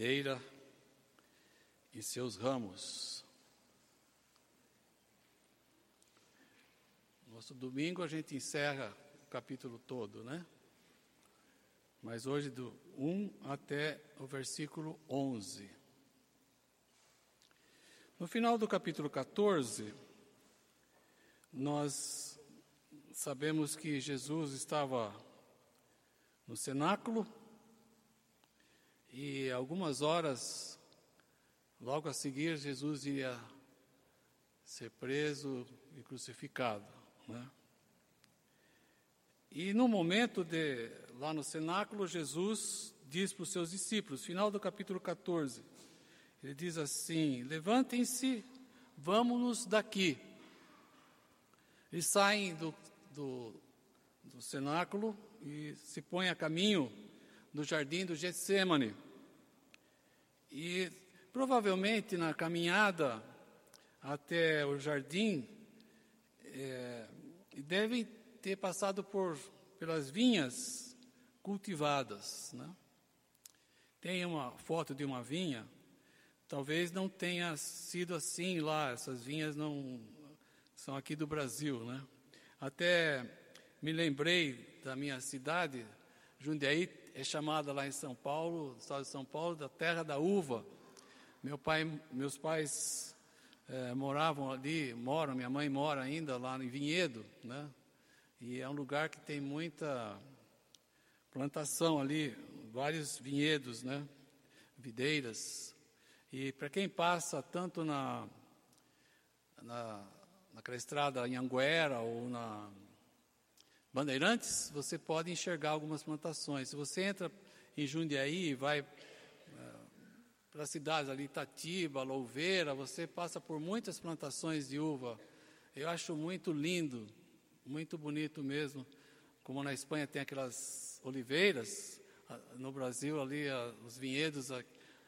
videira e seus ramos. Nosso domingo a gente encerra o capítulo todo, né? Mas hoje do 1 até o versículo 11. No final do capítulo 14, nós sabemos que Jesus estava no cenáculo e algumas horas logo a seguir Jesus ia ser preso e crucificado, né? E no momento de lá no cenáculo Jesus diz para os seus discípulos, final do capítulo 14, ele diz assim: Levantem-se, vamos-nos daqui. Eles saem do, do, do cenáculo e se põem a caminho do jardim do Getsemane. E provavelmente na caminhada até o jardim, é, devem ter passado por, pelas vinhas cultivadas. Né? Tem uma foto de uma vinha, talvez não tenha sido assim lá, essas vinhas não são aqui do Brasil. Né? Até me lembrei da minha cidade, Jundiaí é chamada lá em São Paulo, estado de São Paulo, da terra da uva. Meu pai, meus pais é, moravam ali, moram, minha mãe mora ainda lá em Vinhedo, né? E é um lugar que tem muita plantação ali, vários vinhedos, né? Videiras. E para quem passa tanto na, na naquela estrada em Anguera ou na Bandeirantes, você pode enxergar algumas plantações. Se você entra em Jundiaí e vai eh, para as cidades ali, Itatiba, Louveira, você passa por muitas plantações de uva. Eu acho muito lindo, muito bonito mesmo. Como na Espanha tem aquelas oliveiras, no Brasil ali os vinhedos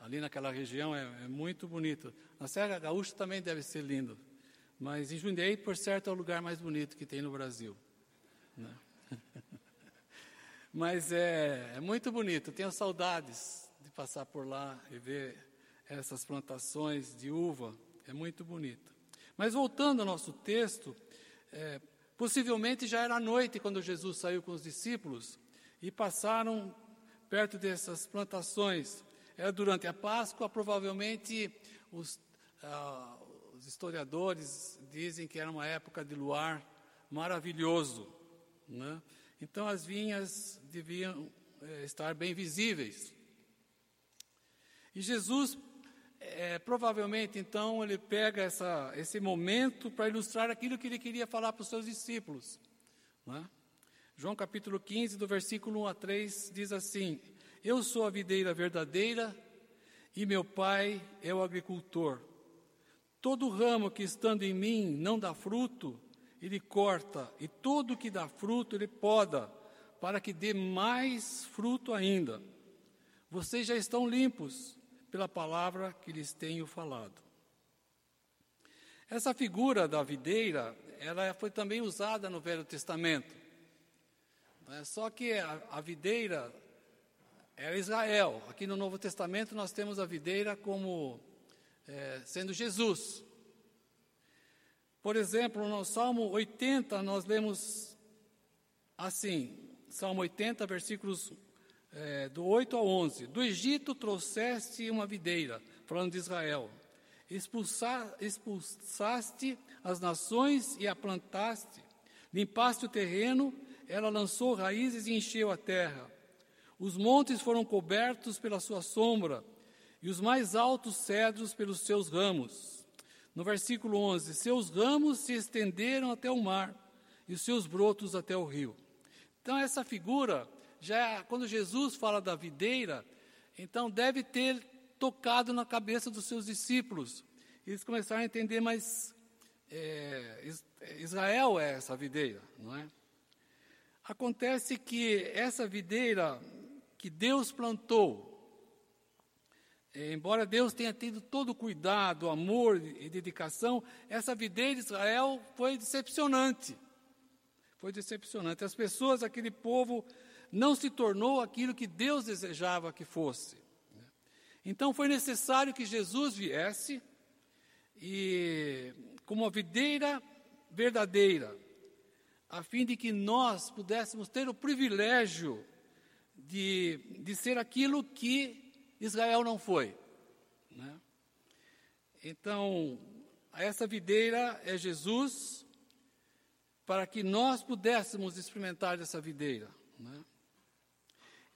ali naquela região é, é muito bonito. Na Serra Gaúcha também deve ser lindo. Mas em Jundiaí, por certo, é o lugar mais bonito que tem no Brasil. Né? Mas é, é muito bonito, tenho saudades de passar por lá e ver essas plantações de uva, é muito bonito. Mas voltando ao nosso texto, é, possivelmente já era noite quando Jesus saiu com os discípulos e passaram perto dessas plantações. Era durante a Páscoa, provavelmente os, ah, os historiadores dizem que era uma época de luar maravilhoso. Né? Então as vinhas deviam é, estar bem visíveis. E Jesus, é, provavelmente, então, ele pega essa, esse momento para ilustrar aquilo que ele queria falar para os seus discípulos. Né? João capítulo 15, do versículo 1 a 3, diz assim: Eu sou a videira verdadeira e meu pai é o agricultor. Todo ramo que estando em mim não dá fruto, ele corta, e todo que dá fruto, ele poda, para que dê mais fruto ainda. Vocês já estão limpos pela palavra que lhes tenho falado. Essa figura da videira, ela foi também usada no Velho Testamento. É só que a, a videira era Israel. Aqui no Novo Testamento nós temos a videira como é, sendo Jesus. Por exemplo, no Salmo 80, nós lemos assim, Salmo 80, versículos é, do 8 ao 11: Do Egito trouxeste uma videira, falando de Israel, Expulsa, expulsaste as nações e a plantaste, limpaste o terreno, ela lançou raízes e encheu a terra. Os montes foram cobertos pela sua sombra, e os mais altos cedros pelos seus ramos. No versículo 11: Seus ramos se estenderam até o mar, e os seus brotos até o rio. Então, essa figura, já quando Jesus fala da videira, então deve ter tocado na cabeça dos seus discípulos. Eles começaram a entender, mas é, Israel é essa videira, não é? Acontece que essa videira que Deus plantou, é, embora Deus tenha tido todo o cuidado, amor e dedicação, essa videira de Israel foi decepcionante. Foi decepcionante. As pessoas, aquele povo, não se tornou aquilo que Deus desejava que fosse. Então foi necessário que Jesus viesse e como uma videira verdadeira, a fim de que nós pudéssemos ter o privilégio de, de ser aquilo que Israel não foi. Né? Então, essa videira é Jesus, para que nós pudéssemos experimentar dessa videira. Né?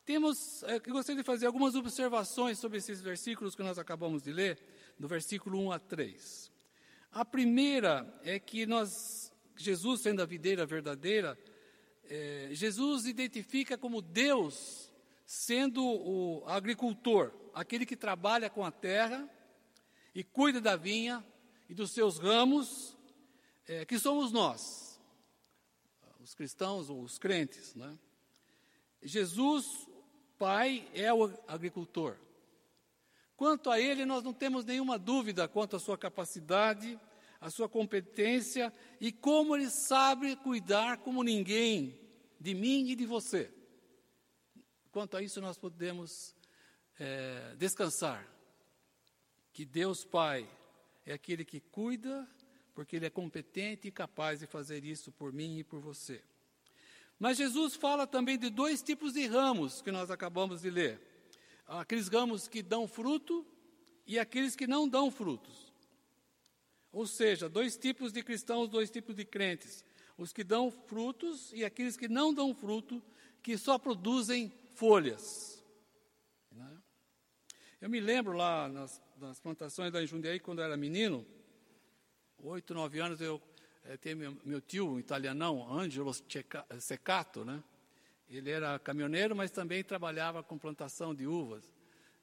Temos, é, eu gostaria de fazer algumas observações sobre esses versículos que nós acabamos de ler, do versículo 1 a 3. A primeira é que nós, Jesus sendo a videira verdadeira, é, Jesus identifica como Deus sendo o agricultor, aquele que trabalha com a terra e cuida da vinha e dos seus ramos, é, que somos nós, os cristãos ou os crentes. Né? Jesus Pai é o agricultor. Quanto a ele, nós não temos nenhuma dúvida quanto à sua capacidade, à sua competência e como ele sabe cuidar como ninguém de mim e de você. Quanto a isso, nós podemos é, descansar. Que Deus Pai é aquele que cuida, porque Ele é competente e capaz de fazer isso por mim e por você. Mas Jesus fala também de dois tipos de ramos que nós acabamos de ler: aqueles ramos que dão fruto e aqueles que não dão frutos. Ou seja, dois tipos de cristãos, dois tipos de crentes: os que dão frutos e aqueles que não dão fruto, que só produzem folhas. Né? Eu me lembro lá nas, nas plantações da Jundiaí, quando eu era menino, oito, nove anos, eu é, tem meu, meu, tio italianão, Angelo Secato, né? Ele era caminhoneiro, mas também trabalhava com plantação de uvas.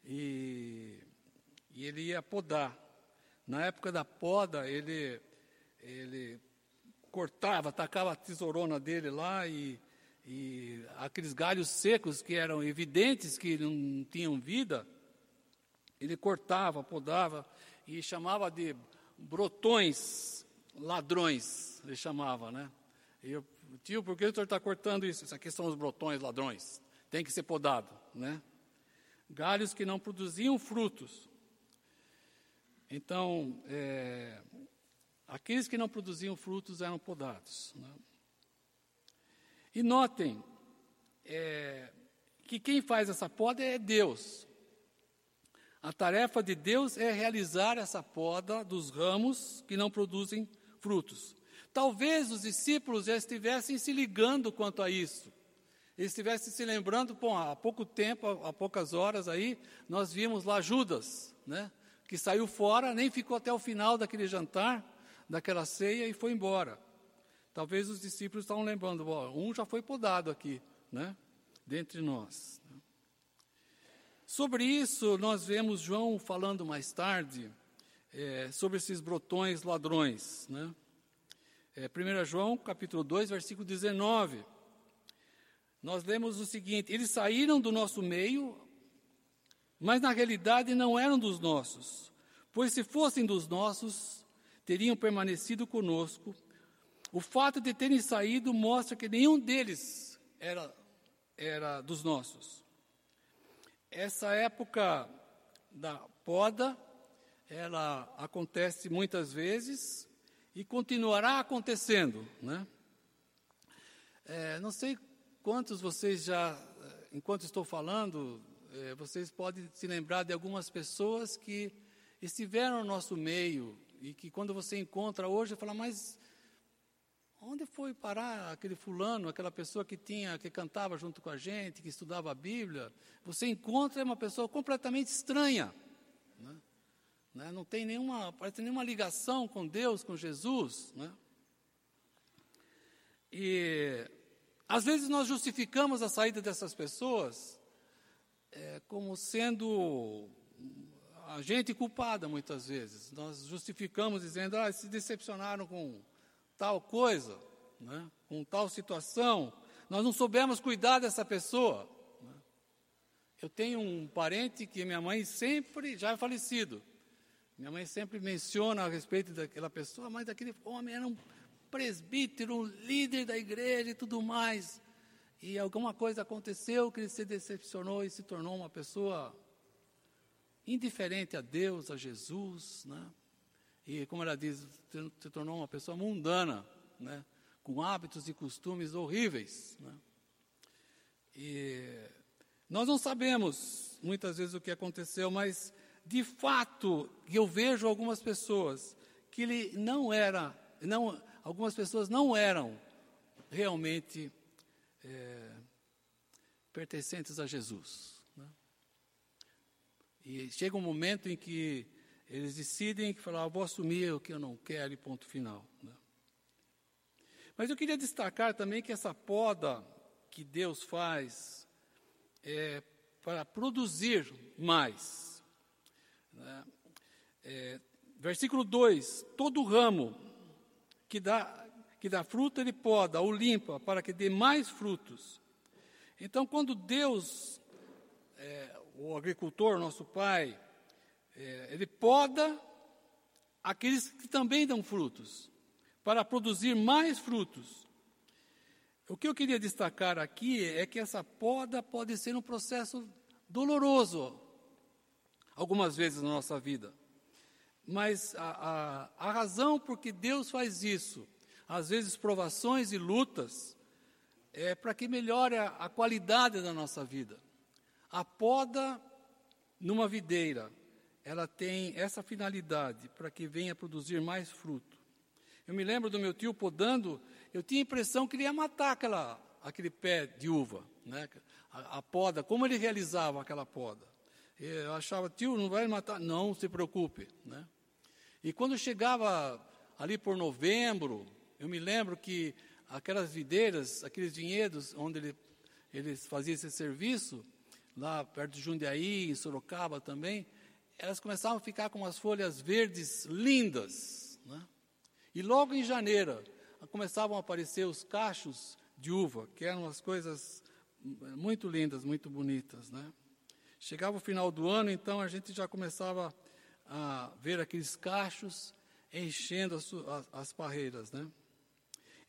E, e ele ia podar. Na época da poda, ele, ele cortava, tacava a tesourona dele lá e, e aqueles galhos secos que eram evidentes que não tinham vida, ele cortava, podava e chamava de brotões ladrões, ele chamava, né? E eu, tio, por que o senhor está cortando isso? Isso aqui são os brotões ladrões, tem que ser podado, né? Galhos que não produziam frutos. Então, é, aqueles que não produziam frutos eram podados. Né? E notem é, que quem faz essa poda é Deus. A tarefa de Deus é realizar essa poda dos ramos que não produzem frutos. Talvez os discípulos já estivessem se ligando quanto a isso. Eles estivessem se lembrando, bom, há pouco tempo, há poucas horas aí, nós vimos lá Judas, né? Que saiu fora, nem ficou até o final daquele jantar, daquela ceia e foi embora. Talvez os discípulos estavam lembrando, bom, um já foi podado aqui, né? Dentre nós. Sobre isso, nós vemos João falando mais tarde, é, sobre esses brotões ladrões. Né? É, 1 João, capítulo 2, versículo 19. Nós lemos o seguinte: Eles saíram do nosso meio, mas na realidade não eram dos nossos, pois se fossem dos nossos, teriam permanecido conosco. O fato de terem saído mostra que nenhum deles era, era dos nossos. Essa época da poda ela acontece muitas vezes e continuará acontecendo, né? É, não sei quantos vocês já, enquanto estou falando, é, vocês podem se lembrar de algumas pessoas que estiveram no nosso meio e que quando você encontra hoje, fala, mas onde foi parar aquele fulano, aquela pessoa que tinha, que cantava junto com a gente, que estudava a Bíblia? Você encontra uma pessoa completamente estranha. Né? né? não tem nenhuma, parece nenhuma ligação com Deus, com Jesus. Né? E às vezes nós justificamos a saída dessas pessoas é, como sendo a gente culpada muitas vezes. Nós justificamos dizendo, ah, se decepcionaram com tal coisa, né? com tal situação, nós não soubemos cuidar dessa pessoa. Né? Eu tenho um parente que minha mãe sempre, já é falecido, minha mãe sempre menciona a respeito daquela pessoa, mas aquele homem era um presbítero, um líder da igreja e tudo mais. E alguma coisa aconteceu que ele se decepcionou e se tornou uma pessoa indiferente a Deus, a Jesus, né? E como ela diz, se tornou uma pessoa mundana, né? Com hábitos e costumes horríveis, né? E nós não sabemos muitas vezes o que aconteceu, mas de fato eu vejo algumas pessoas que ele não era, não, algumas pessoas não eram realmente é, pertencentes a Jesus. Né? E chega um momento em que eles decidem que falar, ah, vou assumir o que eu não quero e ponto final. Né? Mas eu queria destacar também que essa poda que Deus faz é para produzir mais. Né? É, versículo 2: Todo ramo que dá que dá fruto, ele poda ou limpa para que dê mais frutos. Então, quando Deus, é, o agricultor, nosso pai, é, ele poda aqueles que também dão frutos, para produzir mais frutos. O que eu queria destacar aqui é que essa poda pode ser um processo doloroso, algumas vezes na nossa vida. Mas a, a, a razão por que Deus faz isso às vezes provações e lutas, é para que melhore a, a qualidade da nossa vida. A poda numa videira, ela tem essa finalidade, para que venha produzir mais fruto. Eu me lembro do meu tio podando, eu tinha a impressão que ele ia matar aquela, aquele pé de uva, né? a, a poda, como ele realizava aquela poda. Eu achava, tio, não vai matar? Não, se preocupe. Né? E quando chegava ali por novembro, eu me lembro que aquelas videiras, aqueles vinhedos onde ele, eles faziam esse serviço, lá perto de Jundiaí, em Sorocaba também, elas começavam a ficar com umas folhas verdes lindas. Né? E logo em janeiro começavam a aparecer os cachos de uva, que eram as coisas muito lindas, muito bonitas. Né? Chegava o final do ano, então a gente já começava a ver aqueles cachos enchendo as, as, as parreiras. Né?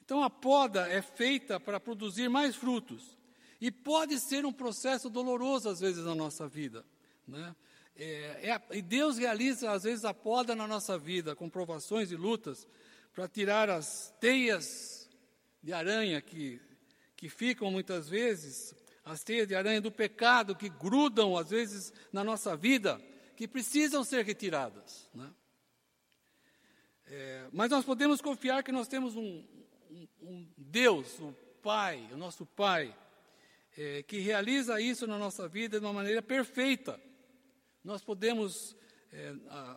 Então a poda é feita para produzir mais frutos. E pode ser um processo doloroso às vezes na nossa vida. Né? É, é, e Deus realiza às vezes a poda na nossa vida, com provações e lutas, para tirar as teias de aranha que, que ficam muitas vezes, as teias de aranha do pecado que grudam às vezes na nossa vida, que precisam ser retiradas. Né? É, mas nós podemos confiar que nós temos um, um, Deus, o Pai, o nosso Pai, é, que realiza isso na nossa vida de uma maneira perfeita. Nós podemos, é,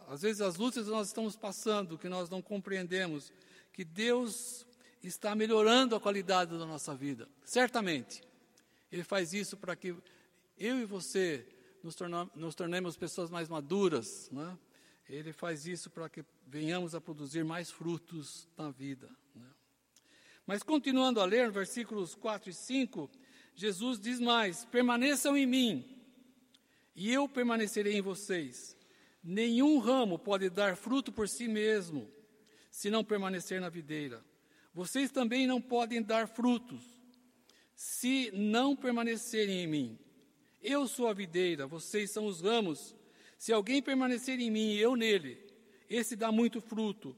às vezes, as lutas que nós estamos passando, que nós não compreendemos, que Deus está melhorando a qualidade da nossa vida, certamente. Ele faz isso para que eu e você nos, torna, nos tornemos pessoas mais maduras, né? Ele faz isso para que venhamos a produzir mais frutos na vida. Né? Mas continuando a ler, versículos 4 e 5, Jesus diz mais: permaneçam em mim, e eu permanecerei em vocês. Nenhum ramo pode dar fruto por si mesmo, se não permanecer na videira. Vocês também não podem dar frutos, se não permanecerem em mim. Eu sou a videira, vocês são os ramos. Se alguém permanecer em mim e eu nele, esse dá muito fruto,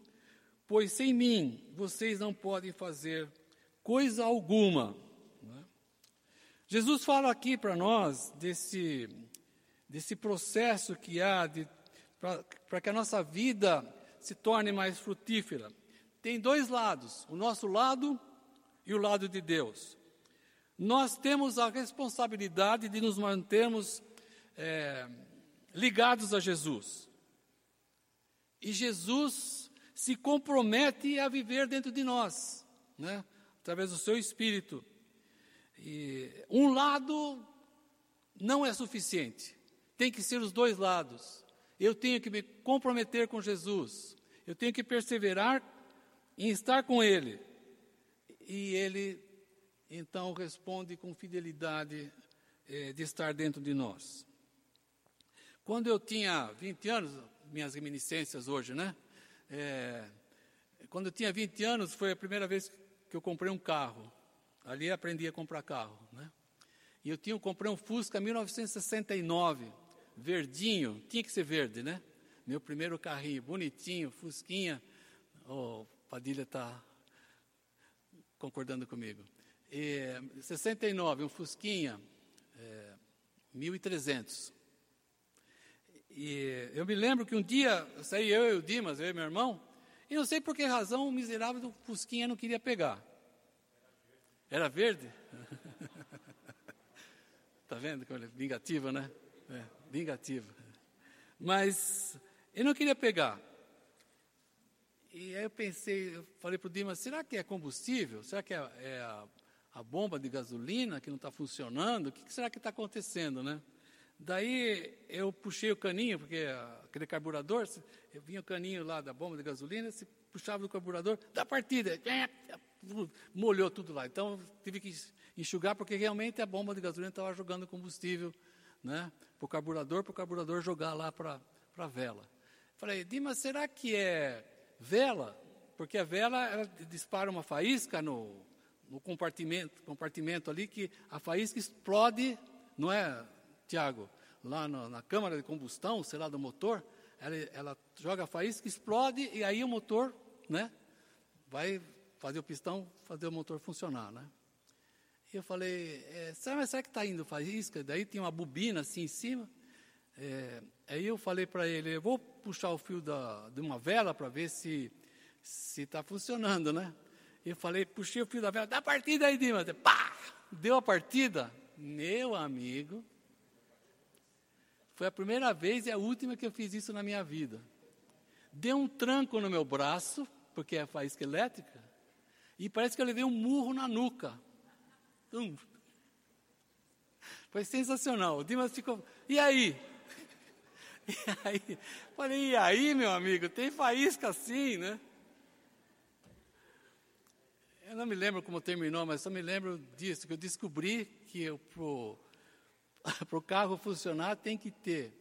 pois sem mim vocês não podem fazer coisa alguma. Né? Jesus fala aqui para nós desse, desse processo que há de, para que a nossa vida se torne mais frutífera. Tem dois lados, o nosso lado e o lado de Deus. Nós temos a responsabilidade de nos mantermos é, ligados a Jesus. E Jesus se compromete a viver dentro de nós, né? através do seu espírito. E um lado não é suficiente, tem que ser os dois lados. Eu tenho que me comprometer com Jesus, eu tenho que perseverar em estar com Ele. E Ele então responde com fidelidade eh, de estar dentro de nós. Quando eu tinha 20 anos, minhas reminiscências hoje, né? É, quando eu tinha 20 anos, foi a primeira vez que eu comprei um carro. Ali aprendi a comprar carro. Né? E eu tinha, comprei um Fusca 1969, verdinho, tinha que ser verde, né? Meu primeiro carrinho, bonitinho, fusquinha. O Padilha está concordando comigo. E, 69, um fusquinha, é, 1.300. E eu me lembro que um dia, saí eu e o Dimas, eu e meu irmão, e não sei por que razão o miserável do Fusquinha não queria pegar. Era verde? Está vendo como ele é vingativo, né? É, vingativo. Mas ele não queria pegar. E aí eu pensei, eu falei para o Dimas, será que é combustível? Será que é, é a, a, bomba de gasolina que não está funcionando? O que, que será que está acontecendo, né? Daí eu puxei o caninho, porque aquele carburador, eu vinha o caninho lá da bomba de gasolina, se puxava o carburador, da partida, molhou tudo lá. Então tive que enxugar, porque realmente a bomba de gasolina estava jogando combustível né, para o carburador, para o carburador jogar lá para a vela. Falei, Dimas, será que é vela? Porque a vela ela dispara uma faísca no, no compartimento, compartimento ali, que a faísca explode, não é, Tiago? Lá no, na câmara de combustão, sei lá, do motor, ela, ela joga a faísca, explode, e aí o motor né, vai fazer o pistão, fazer o motor funcionar, né? Eu falei, é, será, será que está indo faísca? Daí tinha uma bobina assim em cima. É, aí eu falei para ele, eu vou puxar o fio da, de uma vela para ver se está funcionando, né? Eu falei, puxei o fio da vela, dá partida aí, Dimas. Pá! Deu a partida. Meu amigo, foi a primeira vez e a última que eu fiz isso na minha vida. Deu um tranco no meu braço, porque é faísca elétrica, e parece que eu levei um murro na nuca. Hum. Foi sensacional. O Dimas ficou, e aí? E aí? Falei, e aí, meu amigo, tem faísca assim, né? Eu não me lembro como terminou, mas só me lembro disso, que eu descobri que para o carro funcionar tem que ter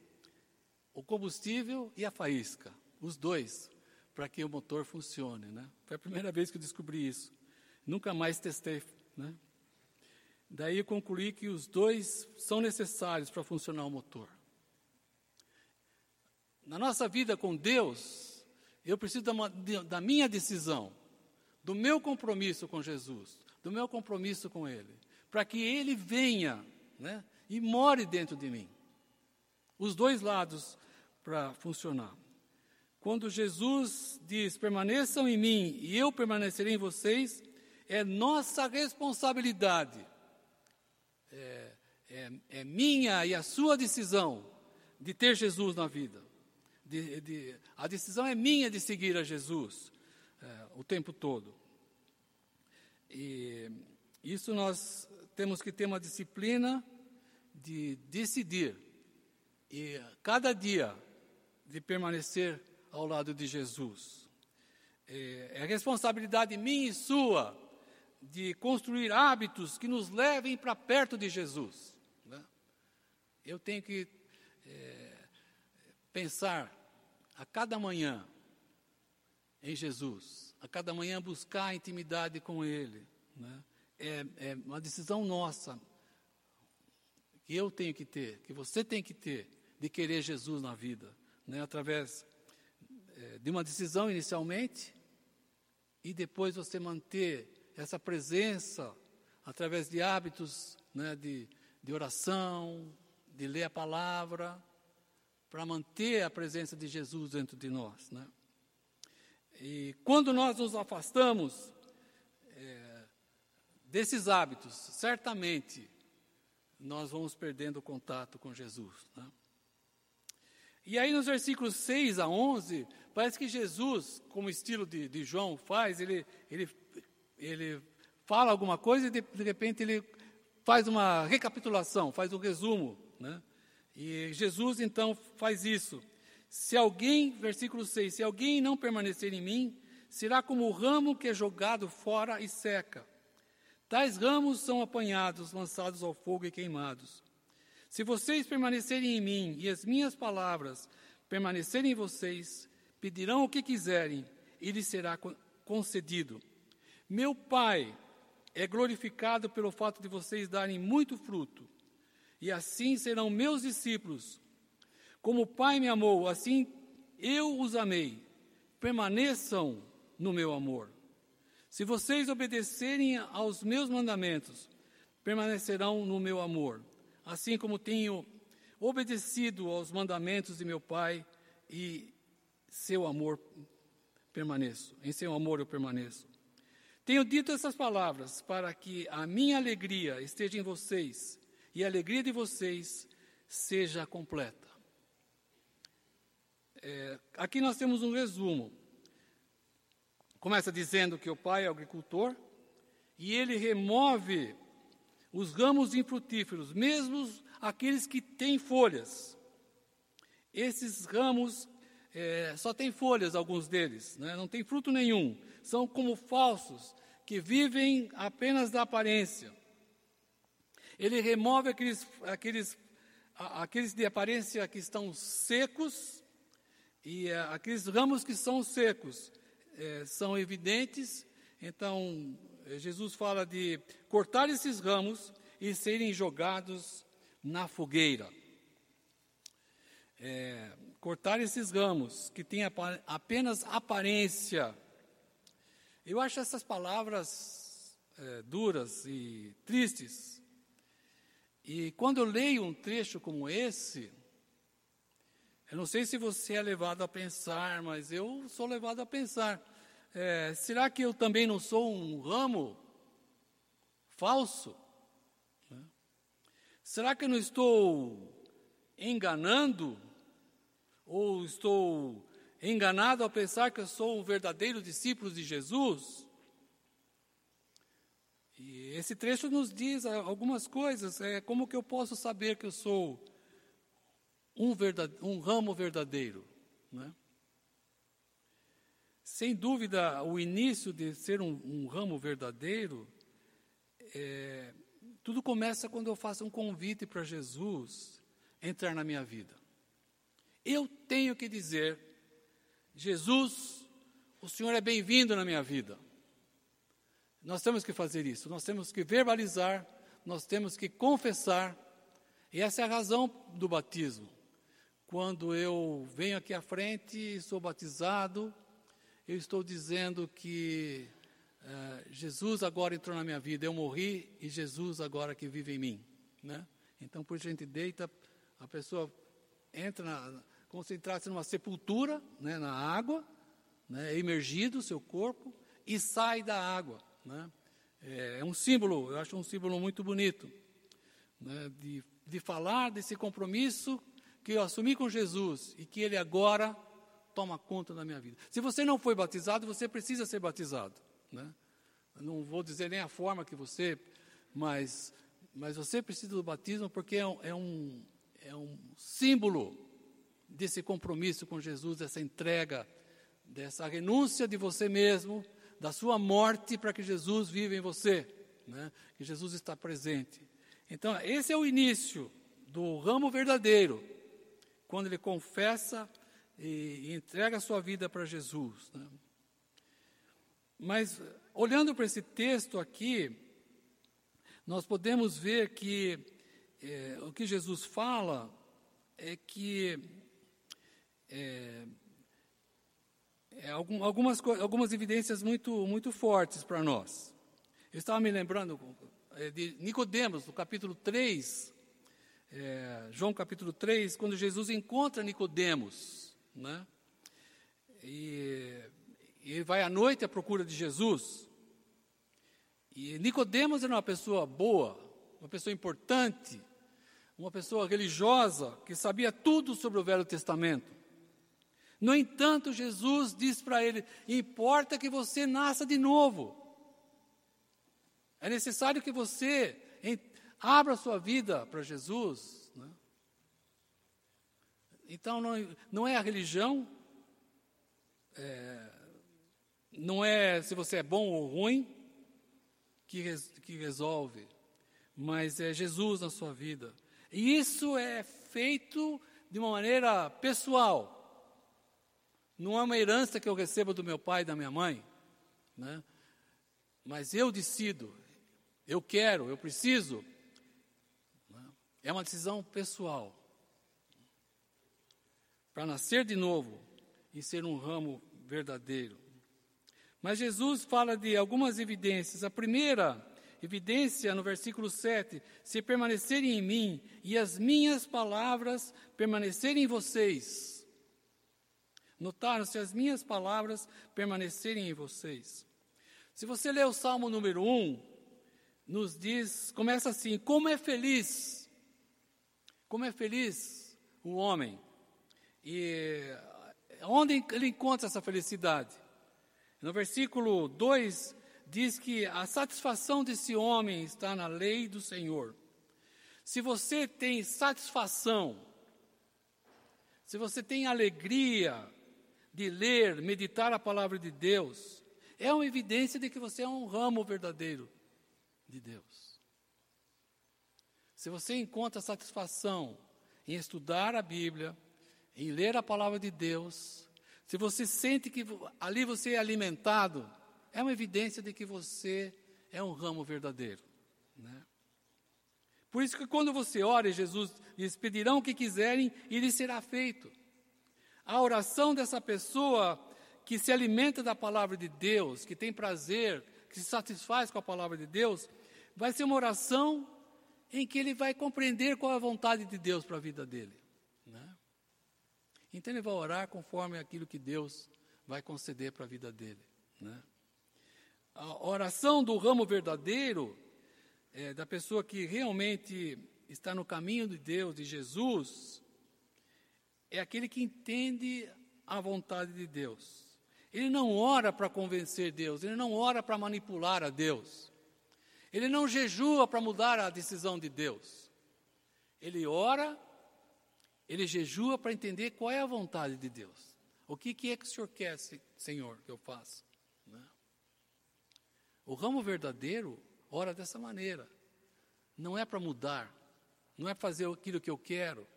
o combustível e a faísca, os dois para que o motor funcione. Né? Foi a primeira vez que eu descobri isso. Nunca mais testei. Né? Daí eu concluí que os dois são necessários para funcionar o motor. Na nossa vida com Deus, eu preciso da, da minha decisão, do meu compromisso com Jesus, do meu compromisso com Ele, para que Ele venha né, e more dentro de mim. Os dois lados para funcionar. Quando Jesus diz: permaneçam em mim e eu permanecerei em vocês, é nossa responsabilidade, é, é, minha e a sua decisão de ter Jesus na vida. De, de, a decisão é minha de seguir a Jesus é, o tempo todo. E isso nós temos que ter uma disciplina de decidir e cada dia de permanecer ao lado de Jesus. É, é responsabilidade minha e sua de construir hábitos que nos levem para perto de Jesus. Eu tenho que é, pensar a cada manhã em Jesus, a cada manhã buscar intimidade com Ele. Né? É, é uma decisão nossa que eu tenho que ter, que você tem que ter, de querer Jesus na vida, né? através é, de uma decisão inicialmente e depois você manter essa presença através de hábitos né, de, de oração, de ler a palavra, para manter a presença de Jesus dentro de nós. Né? E quando nós nos afastamos é, desses hábitos, certamente nós vamos perdendo o contato com Jesus. Né? E aí, nos versículos 6 a 11, Parece que Jesus, como estilo de, de João faz, ele, ele, ele fala alguma coisa e de, de repente ele faz uma recapitulação, faz um resumo. Né? E Jesus então faz isso. Se alguém, versículo 6, se alguém não permanecer em mim, será como o ramo que é jogado fora e seca. Tais ramos são apanhados, lançados ao fogo e queimados. Se vocês permanecerem em mim e as minhas palavras permanecerem em vocês, pedirão o que quiserem e lhes será concedido. Meu Pai é glorificado pelo fato de vocês darem muito fruto, e assim serão meus discípulos. Como o Pai me amou, assim eu os amei. Permaneçam no meu amor. Se vocês obedecerem aos meus mandamentos, permanecerão no meu amor, assim como tenho obedecido aos mandamentos de meu Pai e seu amor permaneço. Em seu amor eu permaneço. Tenho dito essas palavras para que a minha alegria esteja em vocês e a alegria de vocês seja completa. É, aqui nós temos um resumo. Começa dizendo que o pai é agricultor e ele remove os ramos infrutíferos, mesmo aqueles que têm folhas. Esses ramos é, só têm folhas, alguns deles, né? não tem fruto nenhum. São como falsos, que vivem apenas da aparência. Ele remove aqueles, aqueles, aqueles de aparência que estão secos e é, aqueles ramos que são secos é, são evidentes. Então, Jesus fala de cortar esses ramos e serem jogados na fogueira. É, cortar esses ramos que têm apenas aparência. Eu acho essas palavras é, duras e tristes. E quando eu leio um trecho como esse, eu não sei se você é levado a pensar, mas eu sou levado a pensar. É, será que eu também não sou um ramo falso? Né? Será que eu não estou enganando? Ou estou enganado ao pensar que eu sou o verdadeiro discípulo de Jesus? E esse trecho nos diz algumas coisas. É, como que eu posso saber que eu sou um, verdade, um ramo verdadeiro. Né? Sem dúvida, o início de ser um, um ramo verdadeiro, é, tudo começa quando eu faço um convite para Jesus entrar na minha vida. Eu tenho que dizer, Jesus, o Senhor é bem-vindo na minha vida. Nós temos que fazer isso, nós temos que verbalizar, nós temos que confessar, e essa é a razão do batismo. Quando eu venho aqui à frente sou batizado, eu estou dizendo que uh, Jesus agora entrou na minha vida. Eu morri e Jesus agora que vive em mim. Né? Então, por gente deita, a pessoa entra na, como se entrasse numa sepultura, né, na água, né, imergido o seu corpo e sai da água. Né? É, é, um símbolo, eu acho um símbolo muito bonito, né, de, de falar desse compromisso que eu assumi com Jesus e que Ele agora toma conta da minha vida. Se você não foi batizado, você precisa ser batizado. Né? não vou dizer nem a forma que você, mas, mas você precisa do batismo porque é um, é um, é um símbolo desse compromisso com Jesus, dessa entrega, dessa renúncia de você mesmo, da sua morte para que Jesus viva em você, né? que Jesus está presente. Então, esse é o início do ramo verdadeiro quando ele confessa e, entrega a sua vida para Jesus. Né? Mas, olhando para esse texto aqui, nós podemos ver que é, o que Jesus fala é que é, é algumas, algumas evidências muito, muito fortes para nós. Eu estava me lembrando é, de Nicodemos, no capítulo 3, é, João capítulo 3, quando Jesus encontra Nicodemos, né? E, e vai à noite à procura de Jesus. E Nicodemos era uma pessoa boa, uma pessoa importante, uma pessoa religiosa que sabia tudo sobre o Velho Testamento. No entanto, Jesus diz para ele: importa que você nasça de novo. É necessário que você Abra sua vida para Jesus. Né? Então, não, não é a religião, é, não é se você é bom ou ruim que, res, que resolve, mas é Jesus na sua vida. E isso é feito de uma maneira pessoal. Não é uma herança que eu recebo do meu pai e da minha mãe, né? mas eu decido, eu quero, eu preciso é uma decisão pessoal. para nascer de novo e ser um ramo verdadeiro. Mas Jesus fala de algumas evidências. A primeira evidência, no versículo 7, se permanecerem em mim e as minhas palavras permanecerem em vocês. Notaram se as minhas palavras permanecerem em vocês. Se você ler o Salmo número 1, nos diz, começa assim: como é feliz, como é feliz o homem. E onde ele encontra essa felicidade? No versículo 2 diz que a satisfação desse homem está na lei do Senhor. Se você tem satisfação, se você tem alegria de ler, meditar a palavra de Deus, é uma evidência de que você é um ramo verdadeiro de Deus. Se você encontra satisfação em estudar a Bíblia, em ler a palavra de Deus, se você sente que ali você é alimentado, é uma evidência de que você é um ramo verdadeiro. Né? Por isso que quando você ora, Jesus diz: pedirão o que quiserem e lhes será feito. A oração dessa pessoa que se alimenta da palavra de Deus, que tem prazer, que se satisfaz com a palavra de Deus, vai ser uma oração em que ele vai compreender qual é a vontade de Deus para a vida dele. Né? Então ele vai orar conforme aquilo que Deus vai conceder para a vida dele. Né? A oração do ramo verdadeiro, é, da pessoa que realmente está no caminho de Deus, de Jesus, é aquele que entende a vontade de Deus. Ele não ora para convencer Deus, ele não ora para manipular a Deus. Ele não jejua para mudar a decisão de Deus. Ele ora, ele jejua para entender qual é a vontade de Deus. O que, que é que o Senhor quer, Senhor, que eu faça? O ramo verdadeiro ora dessa maneira. Não é para mudar, não é fazer aquilo que eu quero,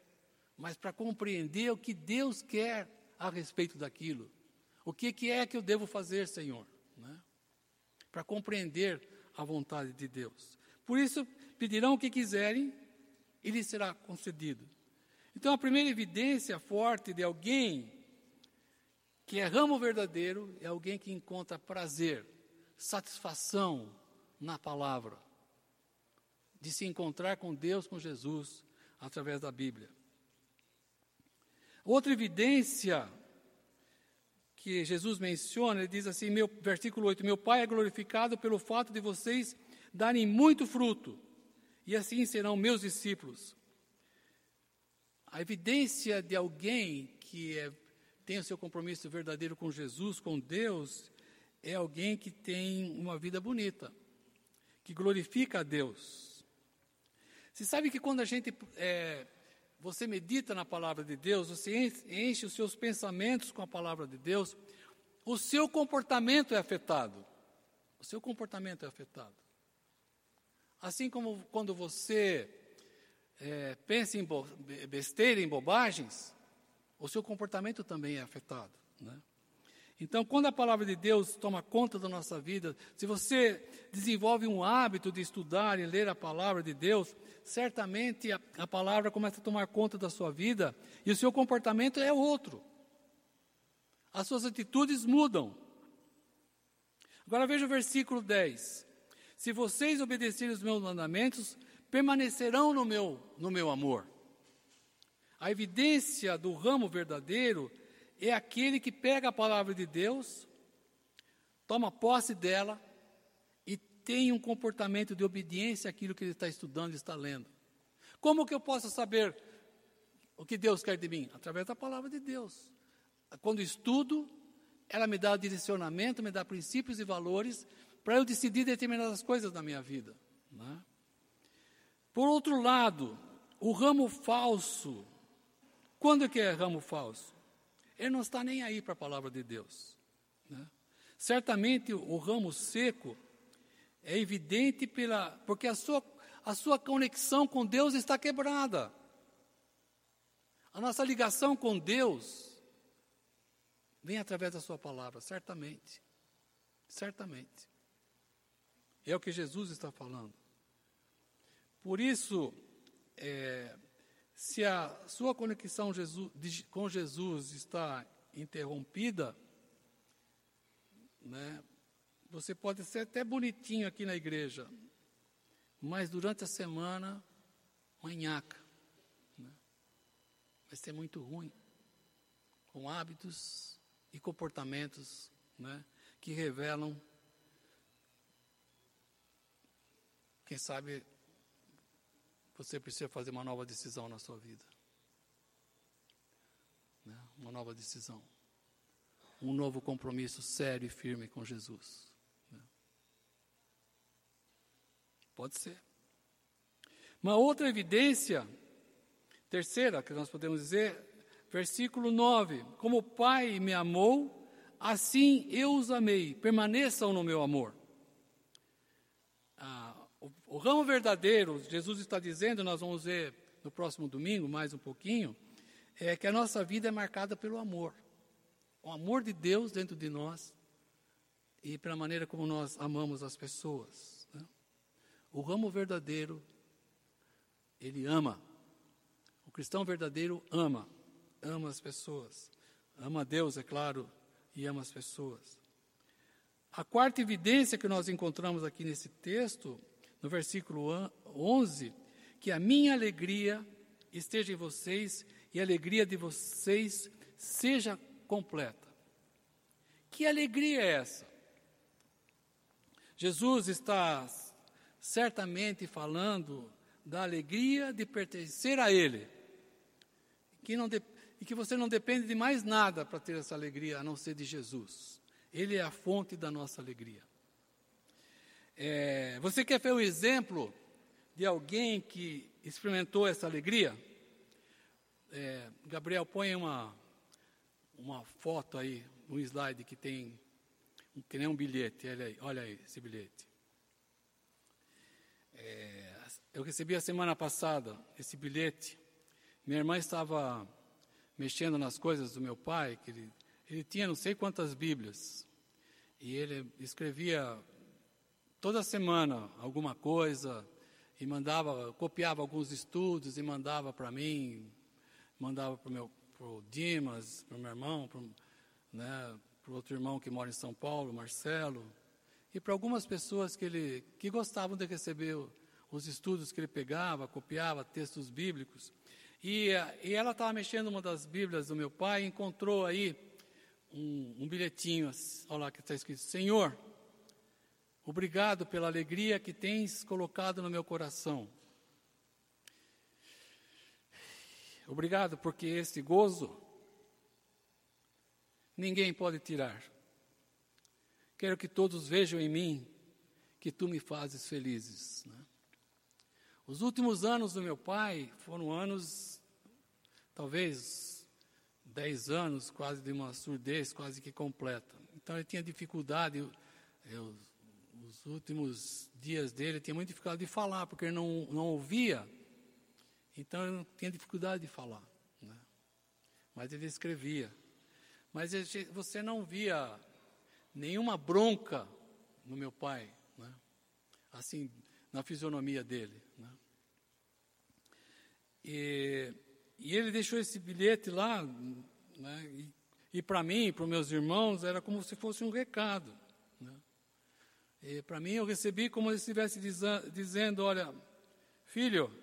mas para compreender o que Deus quer a respeito daquilo. O que, que é que eu devo fazer, Senhor? Né? Para compreender a vontade de Deus. Por isso, pedirão o que quiserem e lhes será concedido. Então, a primeira evidência forte de alguém que é ramo verdadeiro é alguém que encontra prazer satisfação na palavra, de se encontrar com Deus, com Jesus, através da Bíblia. Outra evidência que Jesus menciona, ele diz assim, meu, versículo 8: Meu Pai é glorificado pelo fato de vocês darem muito fruto, e assim serão meus discípulos. A evidência de alguém que é, tem o seu compromisso verdadeiro com Jesus, com Deus, é alguém que tem uma vida bonita, que glorifica a Deus. Você sabe que quando a gente, é, você medita na palavra de Deus, você enche os seus pensamentos com a palavra de Deus, o seu comportamento é afetado. O seu comportamento é afetado. Assim como quando você é, pensa em besteira, em bobagens, o seu comportamento também é afetado. Né? Então, quando a palavra de Deus toma conta da nossa vida, se você desenvolve um hábito de estudar e ler a palavra de Deus, certamente a, a palavra começa a tomar conta da sua vida e o seu comportamento é outro. As suas atitudes mudam. Agora veja o versículo 10. Se vocês obedecerem os meus mandamentos, permanecerão no meu, no meu amor. A evidência do ramo verdadeiro é aquele que pega a palavra de Deus, toma posse dela e tem um comportamento de obediência àquilo que ele está estudando e está lendo. Como que eu posso saber o que Deus quer de mim? Através da palavra de Deus. Quando estudo, ela me dá direcionamento, me dá princípios e valores para eu decidir determinadas coisas na minha vida. Né? Por outro lado, o ramo falso. Quando que é ramo falso? Ele não está nem aí para a palavra de Deus. Né? Certamente o ramo seco é evidente pela, porque a sua, a sua conexão com Deus está quebrada. A nossa ligação com Deus vem através da sua palavra, certamente. Certamente. É o que Jesus está falando. Por isso, é, Se a sua conexão com Jesus está interrompida, né, você pode ser até bonitinho aqui na igreja, mas durante a semana, manhaca. Né, vai ser muito ruim, com hábitos e comportamentos né, que revelam, quem sabe, você precisa fazer uma nova decisão na sua vida. Né? Uma nova decisão. Um novo compromisso sério e firme com Jesus. Né? Pode ser. Uma outra evidência, terceira, que nós podemos dizer, versículo 9: Como o Pai me amou, assim eu os amei, permaneçam no meu amor. O ramo verdadeiro, Jesus está dizendo, nós vamos ver no próximo domingo mais um pouquinho, é que a nossa vida é marcada pelo amor. O amor de Deus dentro de nós e pela maneira como nós amamos as pessoas. Né? O ramo verdadeiro, ele ama. O cristão verdadeiro ama, ama as pessoas. Ama Deus, é claro, e ama as pessoas. A quarta evidência que nós encontramos aqui nesse texto no versículo 11, que a minha alegria esteja em vocês e a alegria de vocês seja completa. Que alegria é essa? Jesus está certamente falando da alegria de pertencer a Ele, que não de, e que você não depende de mais nada para ter essa alegria a não ser de Jesus. Ele é a fonte da nossa alegria. É, você quer ver um exemplo de alguém que experimentou essa alegria? É, Gabriel, põe uma, uma foto aí, um slide que tem, que nem um bilhete. Olha aí, olha aí esse bilhete. É, eu recebi a semana passada esse bilhete. Minha irmã estava mexendo nas coisas do meu pai, que ele, ele tinha não sei quantas Bíblias. E ele escrevia toda semana alguma coisa e mandava, copiava alguns estudos e mandava para mim, mandava para o meu pro Dimas, para o meu irmão, para né, o outro irmão que mora em São Paulo, Marcelo, e para algumas pessoas que ele que gostavam de receber os estudos que ele pegava, copiava textos bíblicos. E, e ela estava mexendo uma das Bíblias do meu pai e encontrou aí um, um bilhetinho, olha lá que está escrito: Senhor, Obrigado pela alegria que tens colocado no meu coração. Obrigado porque este gozo ninguém pode tirar. Quero que todos vejam em mim que tu me fazes felizes. Né? Os últimos anos do meu pai foram anos, talvez dez anos, quase de uma surdez quase que completa. Então ele tinha dificuldade. Eu, eu os últimos dias dele, tinha muita dificuldade de falar, porque ele não, não ouvia. Então ele tinha dificuldade de falar. Né? Mas ele escrevia. Mas ele, você não via nenhuma bronca no meu pai, né? assim, na fisionomia dele. Né? E, e, ele deixou esse bilhete lá, né? e, e para mim, para os meus irmãos, era como se fosse um recado. Para mim eu recebi como se estivesse dizendo: olha, filho,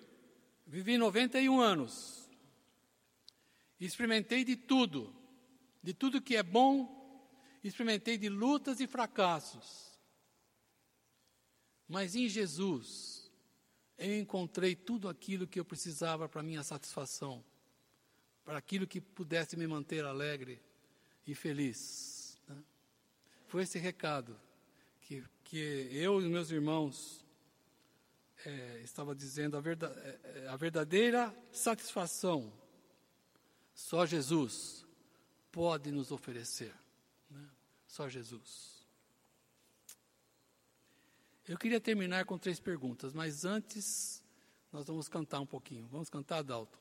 vivi 91 anos, experimentei de tudo, de tudo que é bom, experimentei de lutas e fracassos. Mas em Jesus, eu encontrei tudo aquilo que eu precisava para minha satisfação, para aquilo que pudesse me manter alegre e feliz. Né? Foi esse recado que, eu e meus irmãos é, estava dizendo a, é, é, a verdadeira satisfação só Jesus pode nos oferecer. Né? Só Jesus. Eu queria terminar com três perguntas, mas antes nós vamos cantar um pouquinho. Vamos cantar, Dalton?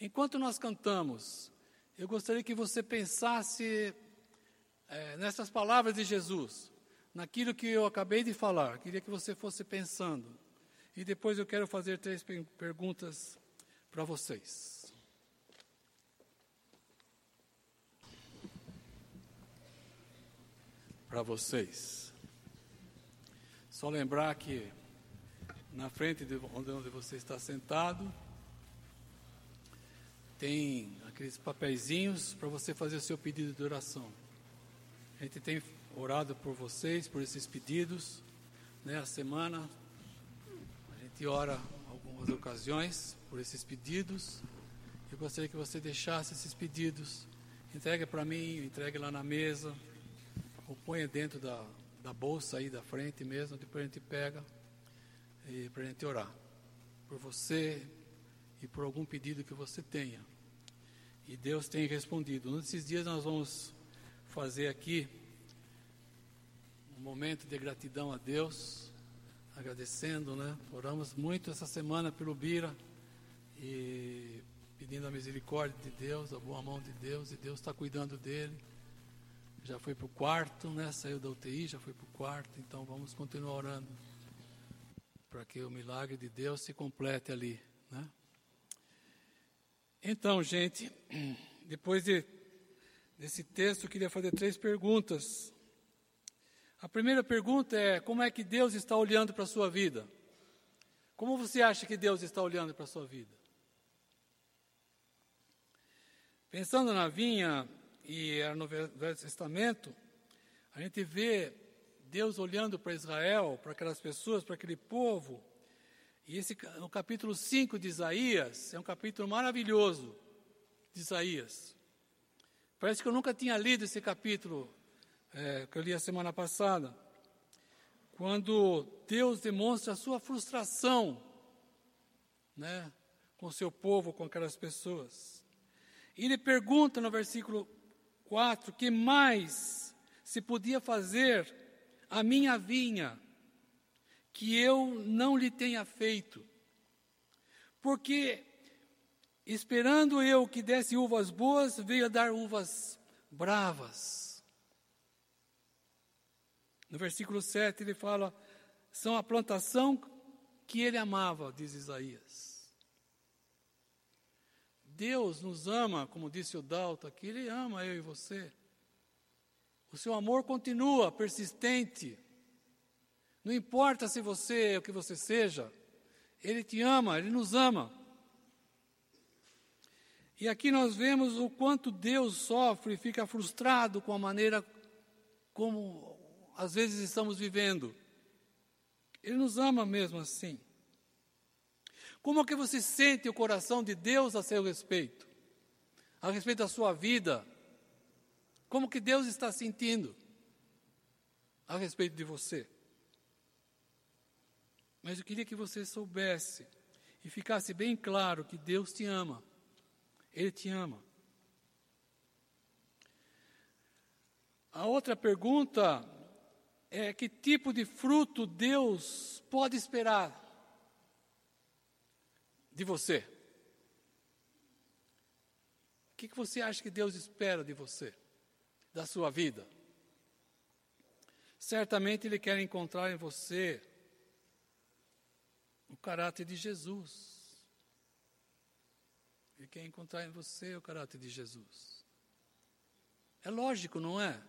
Enquanto nós cantamos, eu gostaria que você pensasse é, nessas palavras de Jesus naquilo que eu acabei de falar. Queria que você fosse pensando. E depois eu quero fazer três perguntas para vocês. Para vocês. Só lembrar que na frente de onde você está sentado, tem aqueles papeizinhos para você fazer o seu pedido de oração. A gente tem orado por vocês, por esses pedidos, né? A semana a gente ora algumas ocasiões por esses pedidos. Eu gostaria que você deixasse esses pedidos, entregue para mim, entregue lá na mesa, ou ponha dentro da, da bolsa aí da frente mesmo, depois a gente pega e para a gente orar por você e por algum pedido que você tenha. E Deus tem respondido. Nesses dias nós vamos fazer aqui um momento de gratidão a Deus, agradecendo, né? Oramos muito essa semana pelo Bira e pedindo a misericórdia de Deus, a boa mão de Deus, e Deus está cuidando dele. Já foi para o quarto, né? Saiu da UTI, já foi para o quarto, então vamos continuar orando para que o milagre de Deus se complete ali, né? Então, gente, depois de, desse texto, eu queria fazer três perguntas. A primeira pergunta é: como é que Deus está olhando para a sua vida? Como você acha que Deus está olhando para a sua vida? Pensando na vinha e no Velho Testamento, a gente vê Deus olhando para Israel, para aquelas pessoas, para aquele povo, e esse, o capítulo 5 de Isaías é um capítulo maravilhoso de Isaías. Parece que eu nunca tinha lido esse capítulo é, que eu li a semana passada. Quando Deus demonstra a sua frustração né, com o seu povo, com aquelas pessoas. Ele pergunta no versículo 4: que mais se podia fazer a minha vinha que eu não lhe tenha feito. Porque, esperando eu que desse uvas boas, veio a dar uvas bravas. No versículo 7 ele fala: são a plantação que ele amava, diz Isaías. Deus nos ama, como disse o Dalton aqui, ele ama eu e você. O seu amor continua persistente. Não importa se você é o que você seja, Ele te ama, Ele nos ama. E aqui nós vemos o quanto Deus sofre e fica frustrado com a maneira como às vezes estamos vivendo. Ele nos ama mesmo assim. Como é que você sente o coração de Deus a seu respeito? A respeito da sua vida? Como que Deus está sentindo a respeito de você? Mas eu queria que você soubesse e ficasse bem claro que Deus te ama. Ele te ama. A outra pergunta é que tipo de fruto Deus pode esperar de você? O que, que você acha que Deus espera de você, da sua vida? Certamente Ele quer encontrar em você o caráter de Jesus. Ele quer encontrar em você o caráter de Jesus. É lógico, não é?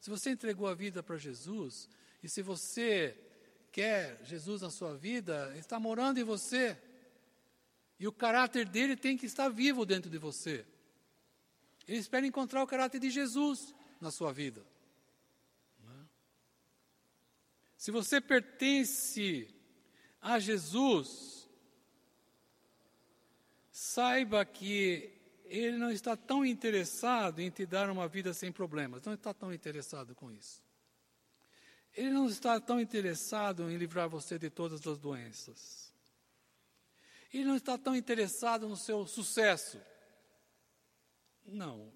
Se você entregou a vida para Jesus, e se você quer Jesus na sua vida, ele está morando em você. E o caráter dele tem que estar vivo dentro de você. Ele espera encontrar o caráter de Jesus na sua vida. É? Se você pertence a Jesus, saiba que Ele não está tão interessado em te dar uma vida sem problemas, não está tão interessado com isso. Ele não está tão interessado em livrar você de todas as doenças. Ele não está tão interessado no seu sucesso. Não.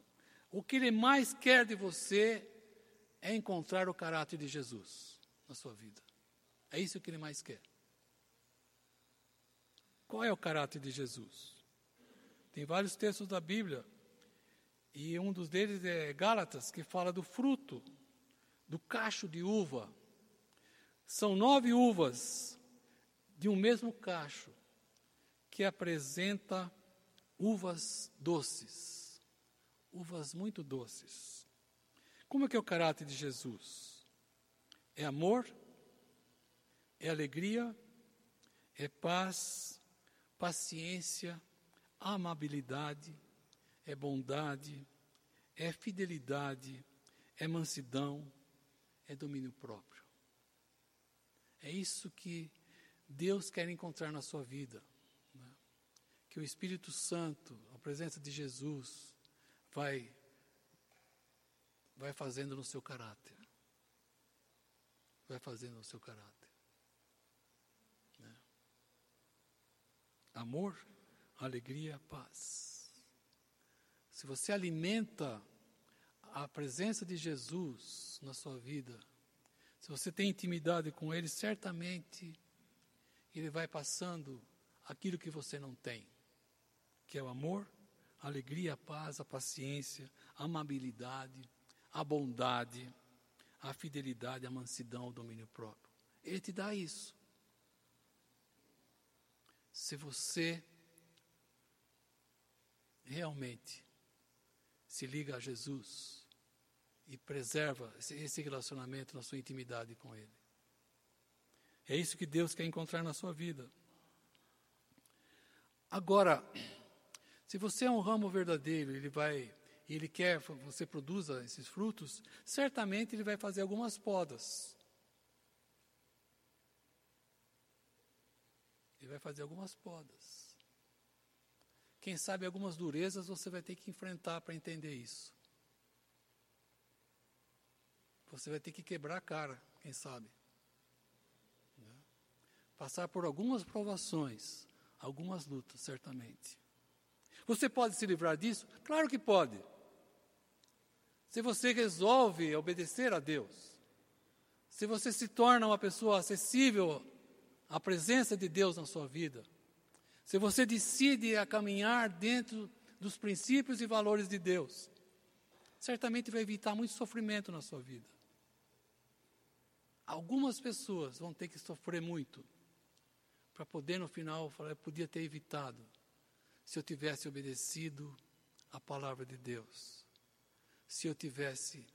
O que ele mais quer de você é encontrar o caráter de Jesus na sua vida. É isso que ele mais quer. Qual é o caráter de Jesus? Tem vários textos da Bíblia, e um dos deles é Gálatas, que fala do fruto, do cacho de uva. São nove uvas de um mesmo cacho, que apresenta uvas doces, uvas muito doces. Como é que é o caráter de Jesus? É amor, é alegria, é paz, paciência, amabilidade, é bondade, é fidelidade, é mansidão, é domínio próprio. É isso que Deus quer encontrar na sua vida. Né? Que o Espírito Santo, a presença de Jesus, vai, vai fazendo no seu caráter. Vai fazendo no seu caráter. Né? Amor, alegria, paz. Se você alimenta a presença de Jesus na sua vida, se você tem intimidade com Ele, certamente Ele vai passando aquilo que você não tem, que é o amor, a alegria, a paz, a paciência, a amabilidade, a bondade, a fidelidade, a mansidão, o domínio próprio. Ele te dá isso. Se você realmente se liga a Jesus, e preserva esse relacionamento na sua intimidade com Ele. É isso que Deus quer encontrar na sua vida. Agora, se você é um ramo verdadeiro, ele vai, ele quer que você produza esses frutos, certamente ele vai fazer algumas podas. Ele vai fazer algumas podas. Quem sabe algumas durezas você vai ter que enfrentar para entender isso. Você vai ter que quebrar a cara, quem sabe. Né? Passar por algumas provações, algumas lutas, certamente. Você pode se livrar disso? Claro que pode. Se você resolve obedecer a Deus, se você se torna uma pessoa acessível à presença de Deus na sua vida, se você decide a caminhar dentro dos princípios e valores de Deus, certamente vai evitar muito sofrimento na sua vida. Algumas pessoas vão ter que sofrer muito para poder no final falar, eu podia ter evitado se eu tivesse obedecido a palavra de Deus. Se eu tivesse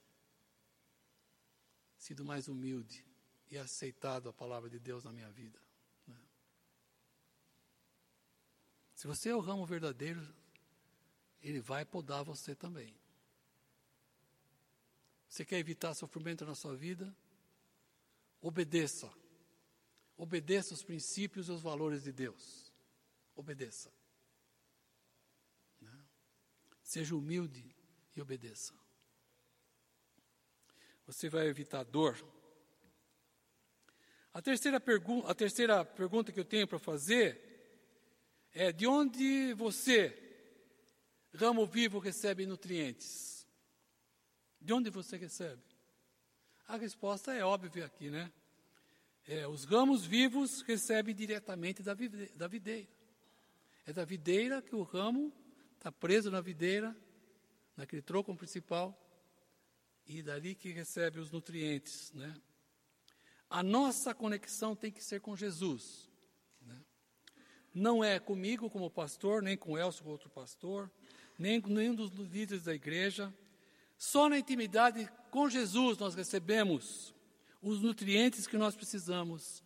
sido mais humilde e aceitado a palavra de Deus na minha vida. Né? Se você é o ramo verdadeiro, ele vai podar você também. Você quer evitar sofrimento na sua vida? Obedeça. Obedeça os princípios e os valores de Deus. Obedeça. Né? Seja humilde e obedeça. Você vai evitar dor. A terceira, pergu a terceira pergunta que eu tenho para fazer é: de onde você, ramo vivo, recebe nutrientes? De onde você recebe? A resposta é óbvia aqui, né? É, os ramos vivos recebem diretamente da, videira. É da videira que o ramo está preso na videira, naquele tronco principal, e dali que recebe os nutrientes, né? A nossa conexão tem que ser com Jesus. Não é comigo como pastor, nem com Elcio como outro pastor, nem com nenhum dos líderes da igreja. Só na intimidade com Jesus nós recebemos os nutrientes que nós precisamos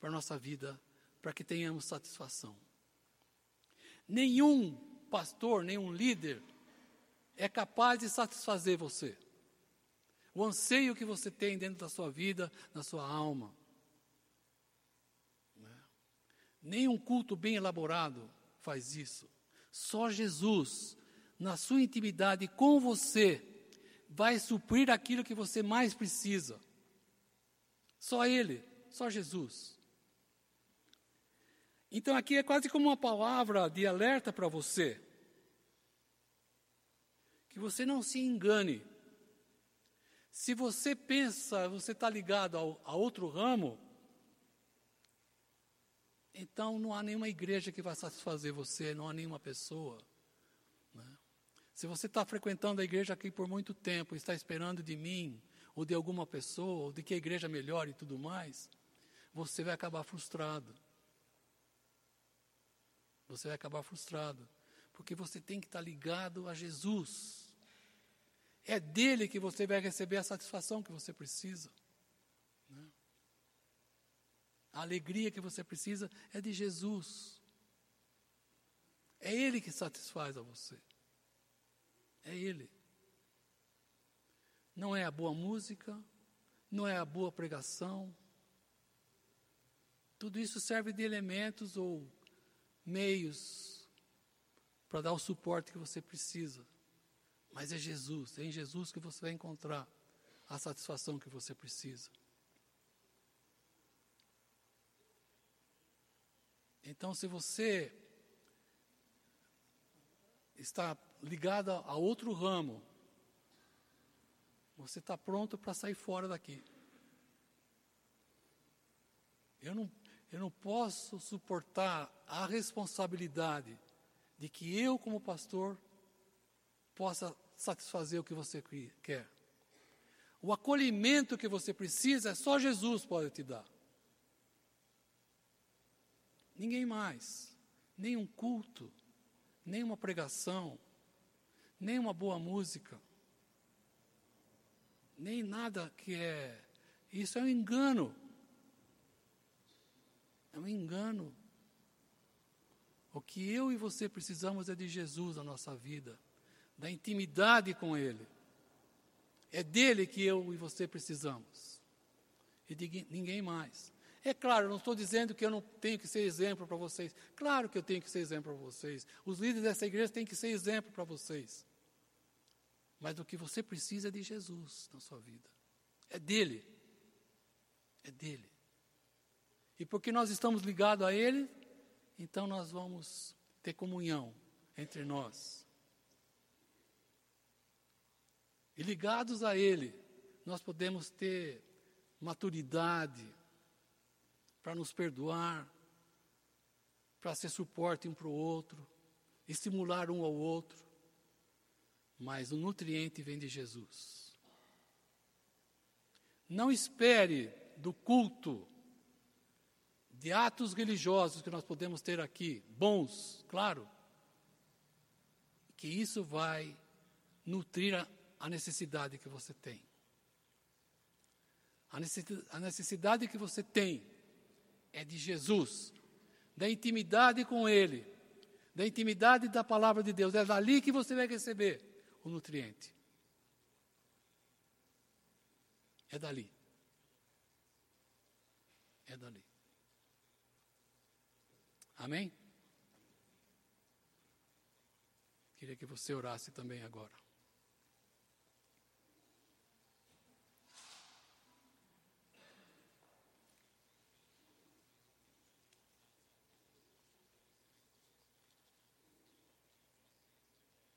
para a nossa vida, para que tenhamos satisfação. Nenhum pastor, nenhum líder é capaz de satisfazer você. O anseio que você tem dentro da sua vida, na sua alma. Né? Nenhum culto bem elaborado faz isso. Só Jesus, na sua intimidade com você, vai suprir aquilo que você mais precisa. Só Ele, só Jesus. Então aqui é quase como uma palavra de alerta para você. Que você não se engane. Se você pensa, você está ligado ao, a outro ramo, então não há nenhuma igreja que vai satisfazer você, não há nenhuma pessoa. Se você está frequentando a igreja aqui por muito tempo, está esperando de mim, ou de alguma pessoa, ou de que a igreja melhore e tudo mais, você vai acabar frustrado. Você vai acabar frustrado. Porque você tem que estar ligado a Jesus. É dele que você vai receber a satisfação que você precisa. A alegria que você precisa é de Jesus. É Ele que satisfaz a você. É Ele. Não é a boa música, não é a boa pregação. Tudo isso serve de elementos ou meios para dar o suporte que você precisa. Mas é Jesus, é em Jesus que você vai encontrar a satisfação que você precisa. Então, se você está ligado a outro ramo, você está pronto para sair fora daqui. Eu não, eu não posso suportar a responsabilidade de que eu, como pastor, possa satisfazer o que você quer. O acolhimento que você precisa, é só Jesus pode te dar. Ninguém mais. Nem um culto, nem uma pregação, nem uma boa música, nem nada que é. Isso é um engano. É um engano. O que eu e você precisamos é de Jesus na nossa vida, da intimidade com Ele. É dele que eu e você precisamos. E de ninguém mais. É claro, não estou dizendo que eu não tenho que ser exemplo para vocês. Claro que eu tenho que ser exemplo para vocês. Os líderes dessa igreja têm que ser exemplo para vocês. Mas o que você precisa é de Jesus na sua vida. É dele. É dele. E porque nós estamos ligados a ele, então nós vamos ter comunhão entre nós. E ligados a Ele, nós podemos ter maturidade para nos perdoar, para ser suporte um para o outro, estimular um ao outro. Mas o nutriente vem de Jesus. Não espere do culto de atos religiosos que nós podemos ter aqui, bons, claro, que isso vai nutrir a, necessidade que você tem. A necessidade que você tem é de Jesus, da intimidade com Ele, da intimidade da palavra de Deus. É dali que você vai receber o nutriente. É dali. É dali. Amém? Queria que você orasse também agora.